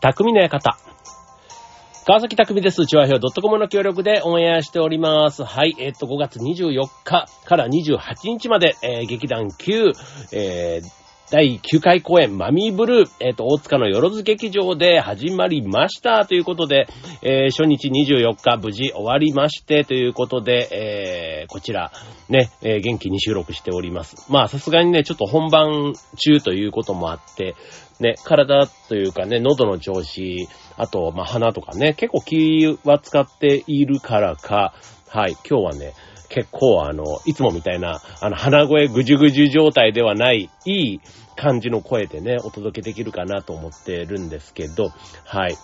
匠の館。川崎匠です。チワヒョウ .com の協力でオンエアしております。はい、えっと、5月24日から28日まで、えー劇団9、えー第9回公演、マミーブルー、えっ、と、大塚のよろず劇場で始まりました。ということで、えー初日24日無事終わりまして、ということで、えーこちら、ね、え元気に収録しております。まあ、さすがにね、ちょっと本番中ということもあって、ね、体というかね、喉の調子、あと、まあ、鼻とかね、結構気は使っているからか、はい、今日はね、結構あの、いつもみたいな、あの、鼻声ぐじゅぐじゅ状態ではない、いい感じの声でね、お届けできるかなと思ってるんですけど、はい。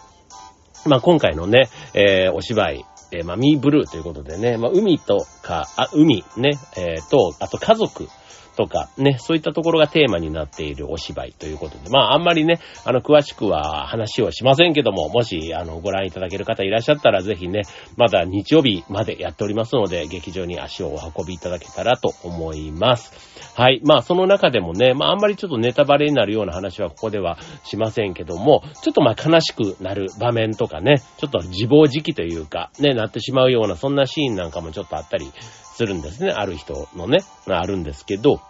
まあ、今回のね、えーお芝居、えーまあ、ミーブルーということでね、まあ、海とか、あ、海ね、えーと、あと家族とかね、そういったところがテーマになっているお芝居ということで、まあ、あんまりね、あの、詳しくは話をしませんけども、もし、あの、ご覧いただける方いらっしゃったら、ぜひね、まだ日曜日までやっておりますので、劇場に足をお運びいただけたらと思います。はい。まあ、その中でもね、まあ、あんまりちょっとネタバレになるような話はここではしませんけども、ちょっとまあ、悲しくなる場面とかね、ちょっと自暴自棄というか、ね、なってしまうような、そんなシーンなんかもちょっとあったりするんですね。ある人のね、あるんですけど、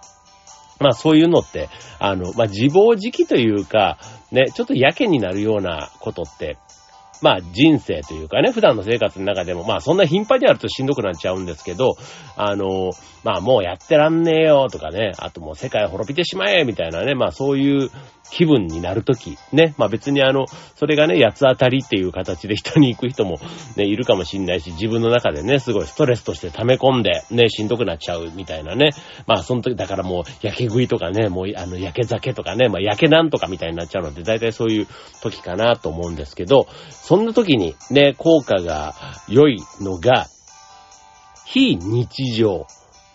まあそういうのって、あの、まあ自暴自棄というか、ね、ちょっとやけになるようなことって、まあ人生というかね、普段の生活の中でも、まあそんな頻繁にあるとしんどくなっちゃうんですけど、あの、まあもうやってらんねえよとかね、あともう世界滅びてしまえみたいなね、まあそういう気分になるとき、ね、まあ別にあの、それがね、八つ当たりっていう形で人に行く人もね、いるかもしんないし、自分の中でね、すごいストレスとして溜め込んで、ね、しんどくなっちゃうみたいなね、まあその時、だからもう、焼け食いとかね、もう、あの、焼け酒とかね、まあ焼けなんとかみたいになっちゃうので、大体そういう時かなと思うんですけど、そんな時にね、効果が良いのが、非日常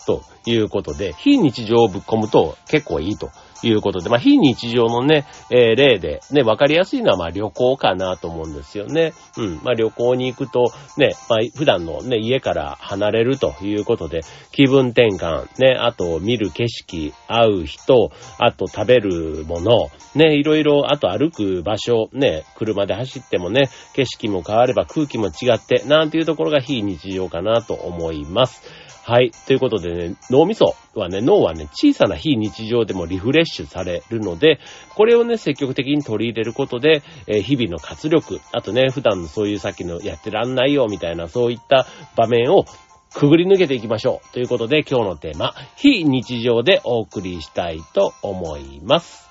ということで、非日常をぶっ込むと結構いいと。いうことで、まあ非日常のね、えー例でね、わかりやすいのはまあ旅行かなと思うんですよね。うん。まあ旅行に行くとね、まあ普段のね、家から離れるということで、気分転換、ね、あと見る景色、会う人、あと食べるもの、ね、いろいろ、あと歩く場所、ね、車で走ってもね、景色も変われば空気も違って、なんていうところが非日常かなと思います。はい。ということでね、脳みそはね、脳はね、小さな非日常でもリフレッシュされるので、これをね、積極的に取り入れることで、えー日々の活力、あとね、普段のそういうさっきのやってらんないよ、みたいな、そういった場面をくぐり抜けていきましょう。ということで、今日のテーマ、非日常でお送りしたいと思います。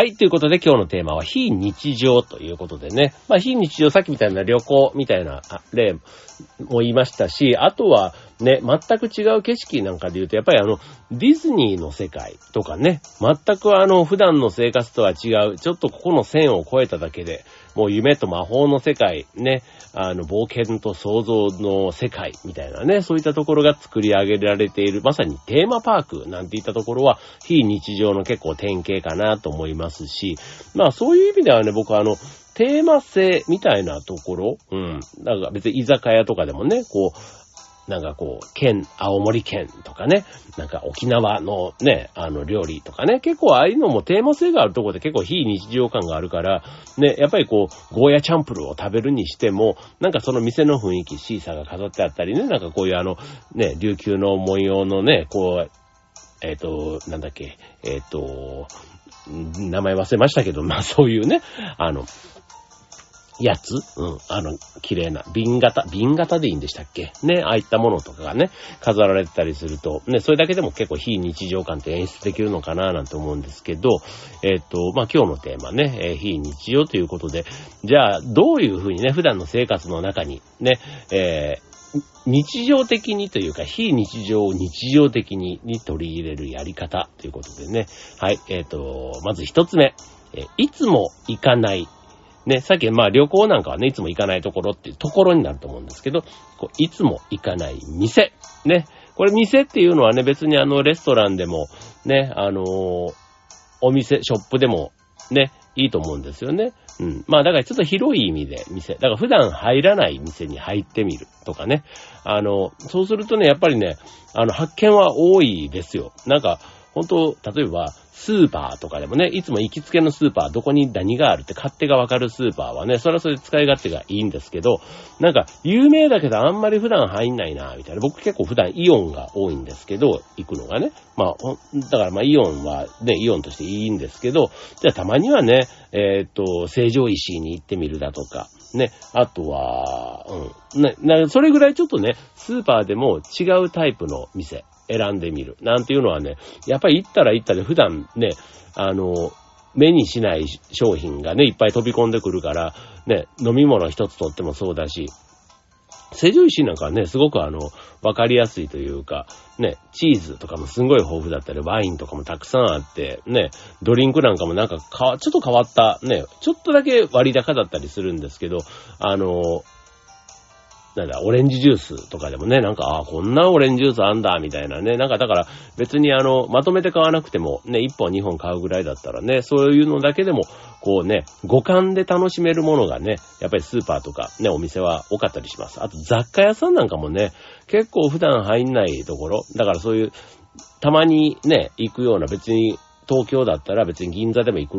はい。ということで今日のテーマは非日常ということでね。まあ非日常、さっきみたいな旅行みたいな例も言いましたし、あとはね、全く違う景色なんかで言うと、やっぱりあの、ディズニーの世界とかね、全くあの、普段の生活とは違う、ちょっとここの線を越えただけで、もう夢と魔法の世界、ね、あの、冒険と創造の世界みたいなね、そういったところが作り上げられている、まさにテーマパークなんていったところは、非日常の結構典型かなと思いますし、まあそういう意味ではね、僕はあの、テーマ性みたいなところ、うん。なんか別に居酒屋とかでもね、こう、なんかこう、県、青森県とかね、なんか沖縄のね、あの料理とかね、結構ああいうのもテーマ性があるとこで結構非日常感があるから、ね、やっぱりこう、ゴーヤチャンプルを食べるにしても、なんかその店の雰囲気、シーサーが飾ってあったりね、なんかこういうあの、ね、琉球の文様のね、こう、えっ、と、なんだっけ、えっ、と、名前忘れましたけど、まあそういうね、あの、やつ？うん。あの、綺麗な、瓶型、瓶型でいいんでしたっけ？ね、ああいったものとかがね、飾られてたりすると、ね、それだけでも結構非日常感って演出できるのかななんて思うんですけど、えっ、と、まあ、今日のテーマね、えー非日常ということで、じゃあ、どういうふうにね、普段の生活の中に、ね、えー日常的にというか、非日常を日常的にに取り入れるやり方ということでね。はい。えっ、と、まず一つ目。えいつも行かない。ね、さっきまあ旅行なんかはね、いつも行かないところっていうところになると思うんですけど、こういつも行かない店。ね。これ店っていうのはね、別にあのレストランでも、ね、あのー、お店、ショップでも、ね、いいと思うんですよね。うん。まあだからちょっと広い意味で店。だから普段入らない店に入ってみるとかね。あの、そうするとね、やっぱりね、あの、発見は多いですよ。なんか、本当例えば、スーパーとかでもね、いつも行きつけのスーパー、どこに何があるって勝手がわかるスーパーはね、それはそれで使い勝手がいいんですけど、なんか、有名だけどあんまり普段入んないな、みたいな。僕結構普段イオンが多いんですけど、行くのがね。まあ、だからまあイオンはね、イオンとしていいんですけど、じゃあたまにはね、えー、っと、成城石に行ってみるだとか、ね、あとは、うん、ね、それぐらいちょっとね、スーパーでも違うタイプの店、選んでみる。なんていうのはね、やっぱり行ったら行ったで普段ね、あの、目にしない商品がね、いっぱい飛び込んでくるから、ね、飲み物一つとってもそうだし、成城石なんかはね、すごくあの、わかりやすいというか、ね、チーズとかもすごい豊富だったり、ワインとかもたくさんあって、ね、ドリンクなんかもなんかか、ちょっと変わった、ね、ちょっとだけ割高だったりするんですけど、あの、なんだ、オレンジジュースとかでもね、なんか、ああ、こんなオレンジジュースあんだ、みたいなね。なんか、だから、別にあの、まとめて買わなくても、ね、1本2本買うぐらいだったらね、そういうのだけでも、こうね、五感で楽しめるものがね、やっぱりスーパーとかね、お店は多かったりします。あと、雑貨屋さんなんかもね、結構普段入んないところ、だからそういう、たまにね、行くような別に東京だったら別に銀座でも行く、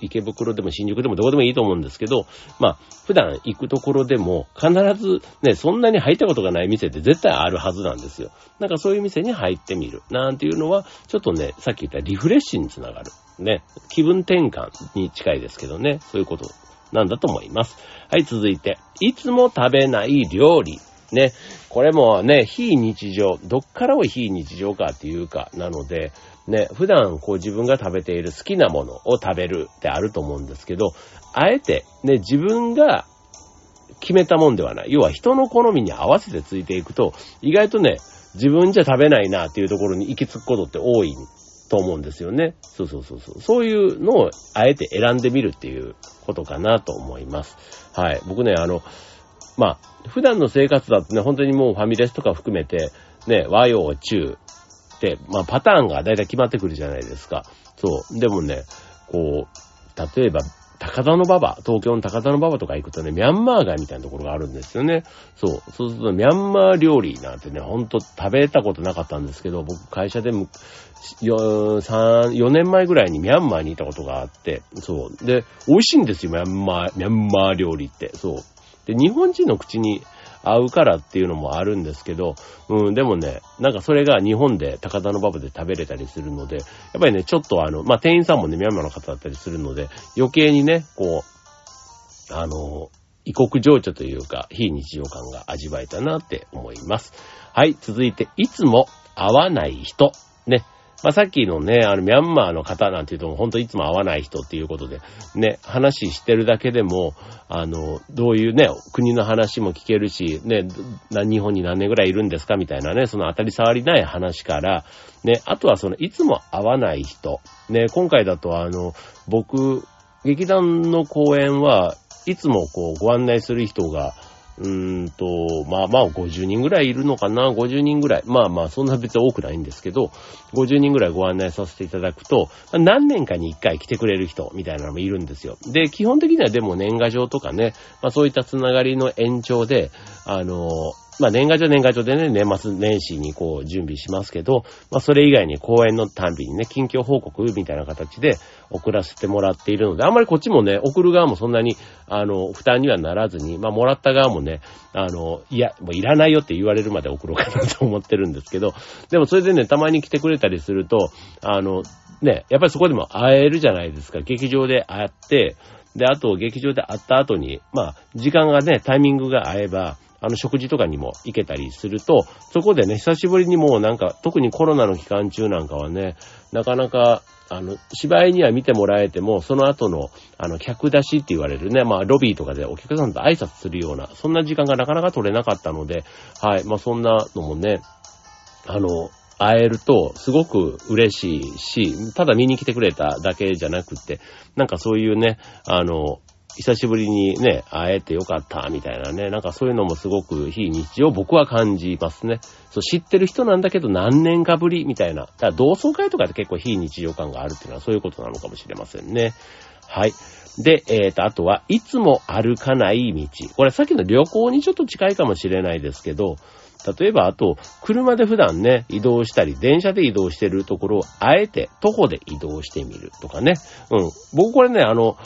池袋でも新宿でもどこでもいいと思うんですけど、まあ、普段行くところでも必ずね、そんなに入ったことがない店って絶対あるはずなんですよ。なんかそういう店に入ってみる。なんていうのは、ちょっとね、さっき言ったリフレッシュにつながる。ね、気分転換に近いですけどね、そういうことなんだと思います。はい、続いて、いつも食べない料理。ね、これもね、非日常、どっからを非日常かっていうか、なので、ね、普段こう自分が食べている好きなものを食べるってあると思うんですけど、あえてね、自分が決めたもんではない。要は人の好みに合わせてついていくと、意外とね、自分じゃ食べないなっていうところに行き着くことって多いと思うんですよね。そうそうそうそう。そういうのをあえて選んでみるっていうことかなと思います。はい。僕ね、あの、まあ、普段の生活だとね、本当にもうファミレスとか含めて、ね、和洋中、、まあパターンがだいたい決まってくるじゃないですか。そう。でもね、こう、例えば、高田の馬場、東京の高田の馬場とか行くとね、ミャンマー街みたいなところがあるんですよね。そう。そうすると、ミャンマー料理なんてね、ほんと食べたことなかったんですけど、僕会社でも、4、4年前ぐらいにミャンマーにいたことがあって、そう。で、美味しいんですよ、ミャンマー、ミャンマー料理って。そう。で、日本人の口に合うからっていうのもあるんですけど、うん、でもね、なんかそれが日本で高田の馬場で食べれたりするので、やっぱりね、ちょっとあの、まあ、店員さんもね、ミャンマーの方だったりするので、余計にね、こう、あの、異国情緒というか、非日常感が味わえたなって思います。はい、続いて、いつも会わない人。ね。まあ、さっきのね、あの、ミャンマーの方なんていうと、ほんといつも会わない人っていうことで、ね、話してるだけでも、あの、どういうね、国の話も聞けるし、ね、日本に何年ぐらいいるんですか？みたいなね、その当たり障りない話から、ね、あとはその、いつも会わない人。ね、今回だとあの、僕、劇団の公演はいつもこう、ご案内する人が、うーんと、まあまあ50人ぐらいいるのかな ?50 人ぐらい。まあまあそんな別に多くないんですけど、50人ぐらいご案内させていただくと、何年かに1回来てくれる人みたいなのもいるんですよ。で、基本的にはでも年賀状とかね、まあそういったつながりの延長で、あの、まあ年賀状年賀状でね、年末年始にこう準備しますけど、まあそれ以外に公演のたんびにね、近況報告みたいな形で送らせてもらっているので、あんまりこっちもね、送る側もそんなに、あの、負担にはならずに、まあもらった側もね、あの、いや、もういらないよって言われるまで送ろうかなと思ってるんですけど、でもそれでね、たまに来てくれたりすると、あの、ね、やっぱりそこでも会えるじゃないですか。劇場で会って、で、あと劇場で会った後に、まあ、時間がね、タイミングが合えば、あの、食事とかにも行けたりすると、そこでね、久しぶりにもうなんか、特にコロナの期間中なんかはね、なかなか、あの、芝居には見てもらえても、その後の、あの、客出しって言われるね、まあ、ロビーとかでお客さんと挨拶するような、そんな時間がなかなか取れなかったので、はい、まあ、そんなのもね、あの、会えるとすごく嬉しいし、ただ見に来てくれただけじゃなくて、なんかそういうね、あの、久しぶりにね、会えてよかった、みたいなね、なんかそういうのもすごく非日常僕は感じますね。そう、知ってる人なんだけど何年かぶり、みたいな。だから同窓会とかで結構非日常感があるっていうのはそういうことなのかもしれませんね。はい。で、えっ、ー、と、あとは、いつも歩かない道。これさっきの旅行にちょっと近いかもしれないですけど、例えば、あと、車で普段ね、移動したり、電車で移動してるところを、あえて徒歩で移動してみるとかね。うん。僕これね、あの、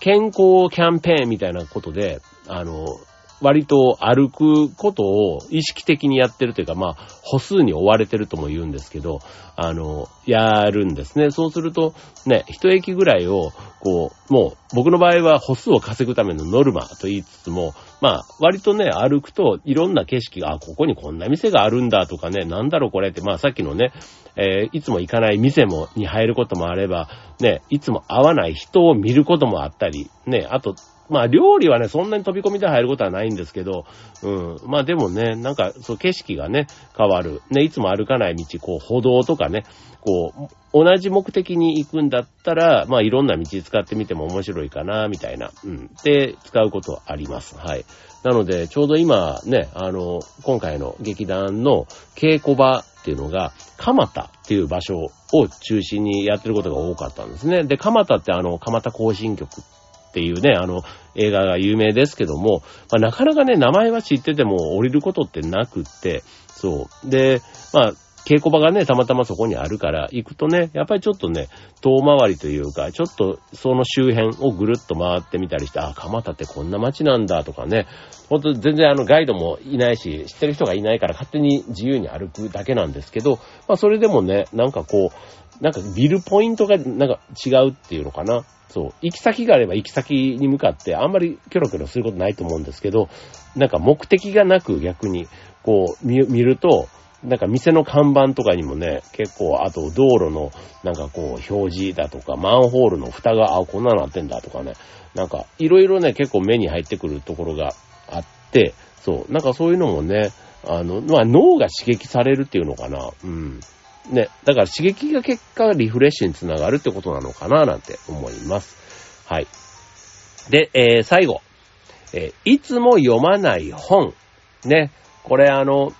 健康キャンペーンみたいなことで、あの、割と歩くことを意識的にやってるというか、まあ、歩数に追われてるとも言うんですけど、あの、やるんですね。そうすると、ね、一駅ぐらいを、こう、もう、僕の場合は歩数を稼ぐためのノルマと言いつつも、まあ、割とね、歩くといろんな景色が、あ、ここにこんな店があるんだとかね、なんだろうこれって、まあさっきのね、えー、いつも行かない店も、に入ることもあれば、ね、いつも会わない人を見ることもあったり、ね、あと、まあ料理はね、そんなに飛び込みで入ることはないんですけど、うん。まあでもね、なんか、そう景色がね、変わる。ね、いつも歩かない道、こう歩道とかね、こう、同じ目的に行くんだったら、まあいろんな道使ってみても面白いかな、みたいな。うん。で、使うことはあります。はい。なので、ちょうど今ね、あの、今回の劇団の稽古場っていうのが、蒲田っていう場所を中心にやってることが多かったんですね。で、蒲田ってあの、蒲田行進曲っていうね、あの、映画が有名ですけども、まあ、なかなかね、名前は知ってても降りることってなくって、そう。で、まあ、稽古場がね、たまたまそこにあるから、行くとね、やっぱりちょっとね、遠回りというか、ちょっとその周辺をぐるっと回ってみたりして、あ、蒲田ってこんな街なんだとかね、ほんと全然あのガイドもいないし、知ってる人がいないから勝手に自由に歩くだけなんですけど、まあそれでもね、なんかこう、なんかビルポイントがなんか違うっていうのかな。そう。行き先があれば行き先に向かってあんまりキョロキョロすることないと思うんですけど、なんか目的がなく逆にこう見見ると、なんか店の看板とかにもね、結構、あと道路のなんかこう表示だとか、マンホールの蓋が、あ、こんなのなってんだとかね、なんかいろいろね、結構目に入ってくるところがあって、そう、なんかそういうのもね、あの、まあ脳が刺激されるっていうのかな、うん。ね、だから刺激が結果リフレッシュにつながるってことなのかななんて思います。はい。で、えー、最後。えー、いつも読まない本。ね。これあの、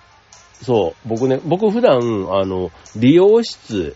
そう、僕ね、僕普段、あの、美容室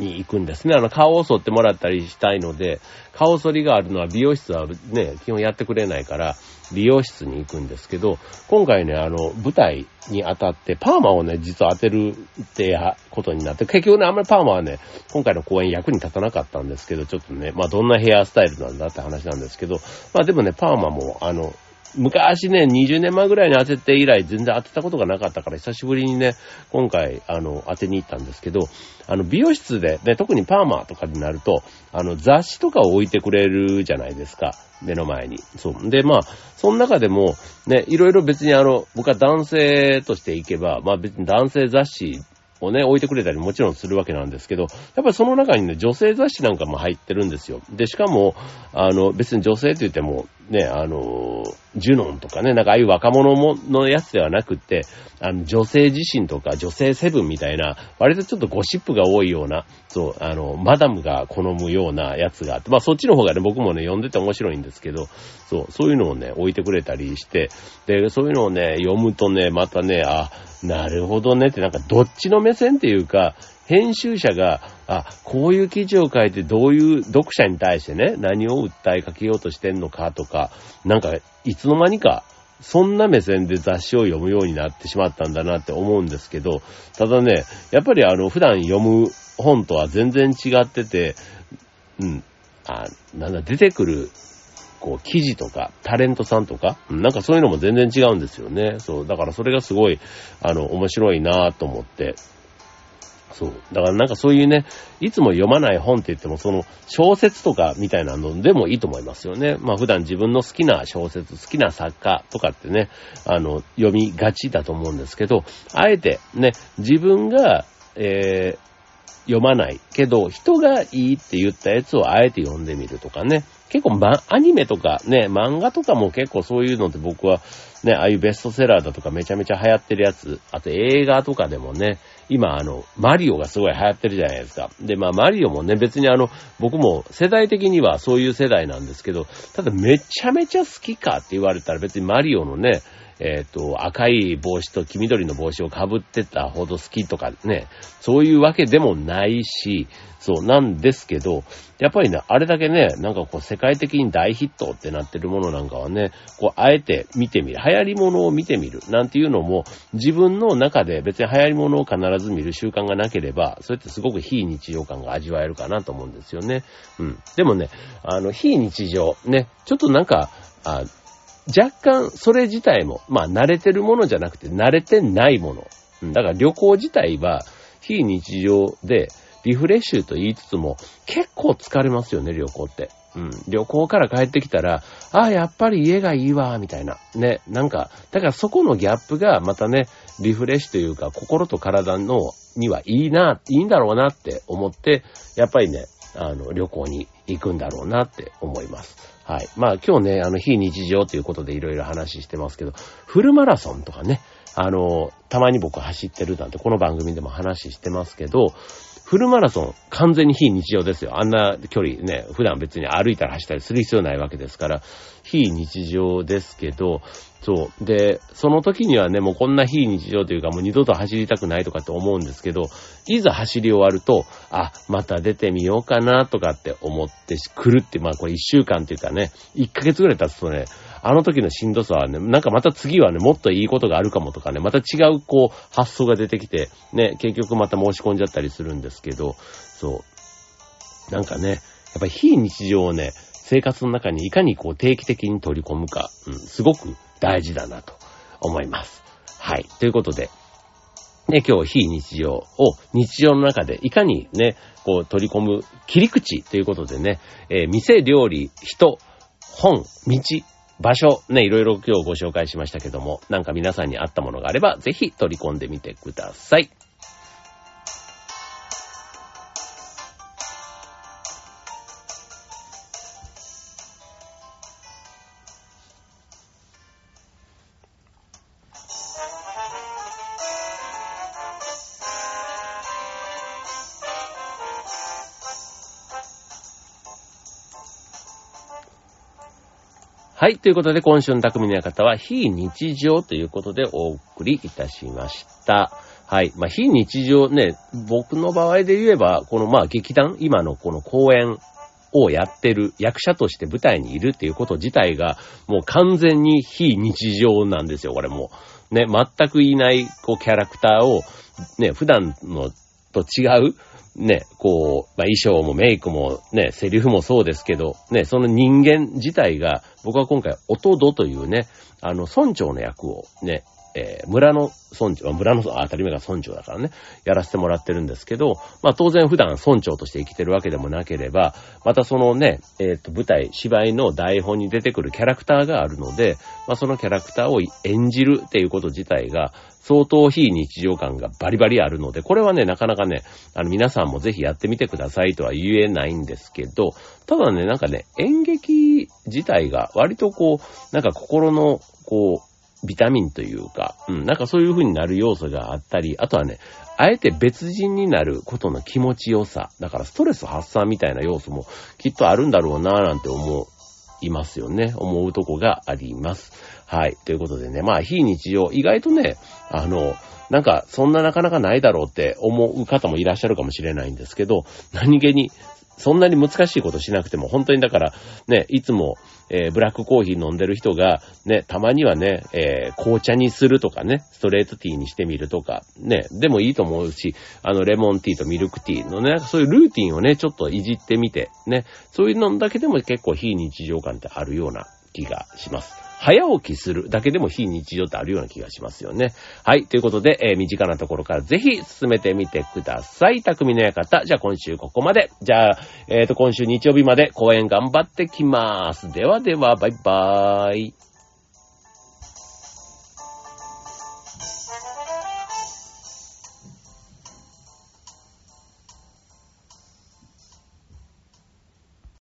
に行くんですね。あの、顔を剃ってもらったりしたいので、顔剃りがあるのは美容室はね、基本やってくれないから、美容室に行くんですけど、今回ね、あの、舞台に当たって、パーマをね、実は当てるってことになって、結局ね、あんまりパーマはね、今回の公演役に立たなかったんですけど、ちょっとね、まあどんなヘアスタイルなんだって話なんですけど、まあでもね、パーマも、あの、昔ね、20年前ぐらいに当てて以来全然当てたことがなかったから、久しぶりにね、今回、あの、当てに行ったんですけど、あの、美容室で、ね、特にパーマーとかになると、あの、雑誌とかを置いてくれるじゃないですか。目の前に。そう。で、まあ、その中でも、ね、いろいろ別にあの、僕は男性として行けば、まあ別に男性雑誌をね、置いてくれたりもちろんするわけなんですけど、やっぱりその中にね、女性雑誌なんかも入ってるんですよ。で、しかも、あの、別に女性って言っても、ね、あの、ジュノンとかね、なんかああいう若者ものやつではなくって、あの、女性自身とか女性セブンみたいな、割とちょっとゴシップが多いような、そう、あの、マダムが好むようなやつがあって、まあそっちの方がね、僕もね、読んでて面白いんですけど、そう、そういうのをね、置いてくれたりして、で、そういうのをね、読むとね、またね、あ、なるほどねって、なんかどっちの目線っていうか、編集者が、あ、こういう記事を書いてどういう読者に対してね、何を訴えかけようとしてんのかとか、なんか、いつの間にか、そんな目線で雑誌を読むようになってしまったんだなって思うんですけど、ただね、やっぱりあの、普段読む本とは全然違ってて、うん、あ、なんだ、出てくる、こう、記事とか、タレントさんとか、なんかそういうのも全然違うんですよね。そう、だからそれがすごい、あの、面白いなと思って、そう。だからなんかそういうね、いつも読まない本って言っても、その小説とかみたいなのでもいいと思いますよね。まあ普段自分の好きな小説、好きな作家とかってね、あの、読みがちだと思うんですけど、あえてね、自分が、えー、読まないけど、人がいいって言ったやつをあえて読んでみるとかね。結構、ま、アニメとかね、漫画とかも結構そういうのって僕はね、ああいうベストセラーだとかめちゃめちゃ流行ってるやつ、あと映画とかでもね、今あの、マリオがすごい流行ってるじゃないですか。で、まあマリオもね、別にあの、僕も世代的にはそういう世代なんですけど、ただめちゃめちゃ好きかって言われたら別にマリオのね、えっ、ー、と、赤い帽子と黄緑の帽子をかぶってたほど好きとかね、そういうわけでもないし、そうなんですけど、やっぱりね、あれだけね、なんかこう世界的に大ヒットってなってるものなんかはね、こうあえて見てみる、流行り物を見てみるなんていうのも、自分の中で別に流行り物を必ず見る習慣がなければ、それってすごく非日常感が味わえるかなと思うんですよね。うん。でもね、あの、非日常、ね、ちょっとなんか、あ若干それ自体も、まあ慣れてるものじゃなくて慣れてないもの。うんだから旅行自体は非日常でリフレッシュと言いつつも結構疲れますよね、旅行って。うん。旅行から帰ってきたら、ああ、やっぱり家がいいわ、みたいな。ね。なんか、だからそこのギャップがまたね、リフレッシュというか、心と体の、にはいいな、いいんだろうなって思って、やっぱりね、あの、旅行に行くんだろうなって思います。はい。まあ今日ね、あの、非日常ということでいろいろ話してますけど、フルマラソンとかね、あの、たまに僕走ってるなんてこの番組でも話してますけど、フルマラソン、完全に非日常ですよ。あんな距離ね、普段別に歩いたり走ったりする必要ないわけですから、非日常ですけど、そう。で、その時にはね、もうこんな非日常というか、もう二度と走りたくないとかって思うんですけど、いざ走り終わると、あ、また出てみようかなとかって思ってくるって、まあこれ一週間っていうかね、一ヶ月ぐらい経つとね、あの時のしんどさはね、なんかまた次はね、もっといいことがあるかもとかね、また違うこう、発想が出てきて、ね、結局また申し込んじゃったりするんですけど、そう。なんかね、やっぱり非日常をね、生活の中にいかにこう定期的に取り込むか、うん、すごく大事だなと思います。はい。ということで、ね、今日非日常を日常の中でいかにね、こう取り込む切り口ということでね、えー、店、料理、人、本、道、場所、ね、いろいろ今日ご紹介しましたけども、なんか皆さんに合ったものがあれば、ぜひ取り込んでみてください。はい。ということで、今週の匠の館は、非日常ということでお送りいたしました。はい。まあ、非日常ね、僕の場合で言えば、このまあ、劇団、今のこの公演をやってる役者として舞台にいるっていうこと自体が、もう完全に非日常なんですよ、これも。ね、全くいない、こう、キャラクターを、ね、普段のと違う、ね、こう、まあ、衣装もメイクもね、セリフもそうですけど、ね、その人間自体が、僕は今回、おとどというね、あの、村長の役をね、えー、村の村長、村の、当たり前が村長だからね、やらせてもらってるんですけど、まあ当然普段村長として生きてるわけでもなければ、またそのね、えっ、ー、と舞台、芝居の台本に出てくるキャラクターがあるので、まあそのキャラクターを演じるっていうこと自体が、相当非日常感がバリバリあるので、これはね、なかなかね、あの皆さんもぜひやってみてくださいとは言えないんですけど、ただね、なんかね、演劇自体が割とこう、なんか心の、こう、ビタミンというか、うん、なんかそういう風になる要素があったり、あとはね、あえて別人になることの気持ちよさ、だからストレス発散みたいな要素もきっとあるんだろうなぁなんて思いますよね。思うとこがあります。はい。ということでね、まあ非日常、意外とね、あの、なんか、そんななかなかないだろうって思う方もいらっしゃるかもしれないんですけど、何気にそんなに難しいことしなくても、本当にだから、ね、いつも、えー、ブラックコーヒー飲んでる人が、ね、たまにはね、えー、紅茶にするとかね、ストレートティーにしてみるとか、ね、でもいいと思うし、あの、レモンティーとミルクティーのね、そういうルーティンをね、ちょっといじってみて、ね、そういうのだけでも結構非日常感ってあるような気がします。早起きするだけでも非日常ってあるような気がしますよね。はい。ということで、えー、身近なところからぜひ進めてみてください。匠の館。じゃあ今週ここまで。じゃあ、えっ、ー、と、今週日曜日まで公演頑張ってきます。ではでは、バイバーイ。